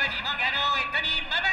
Tony Mangano et Tony Mama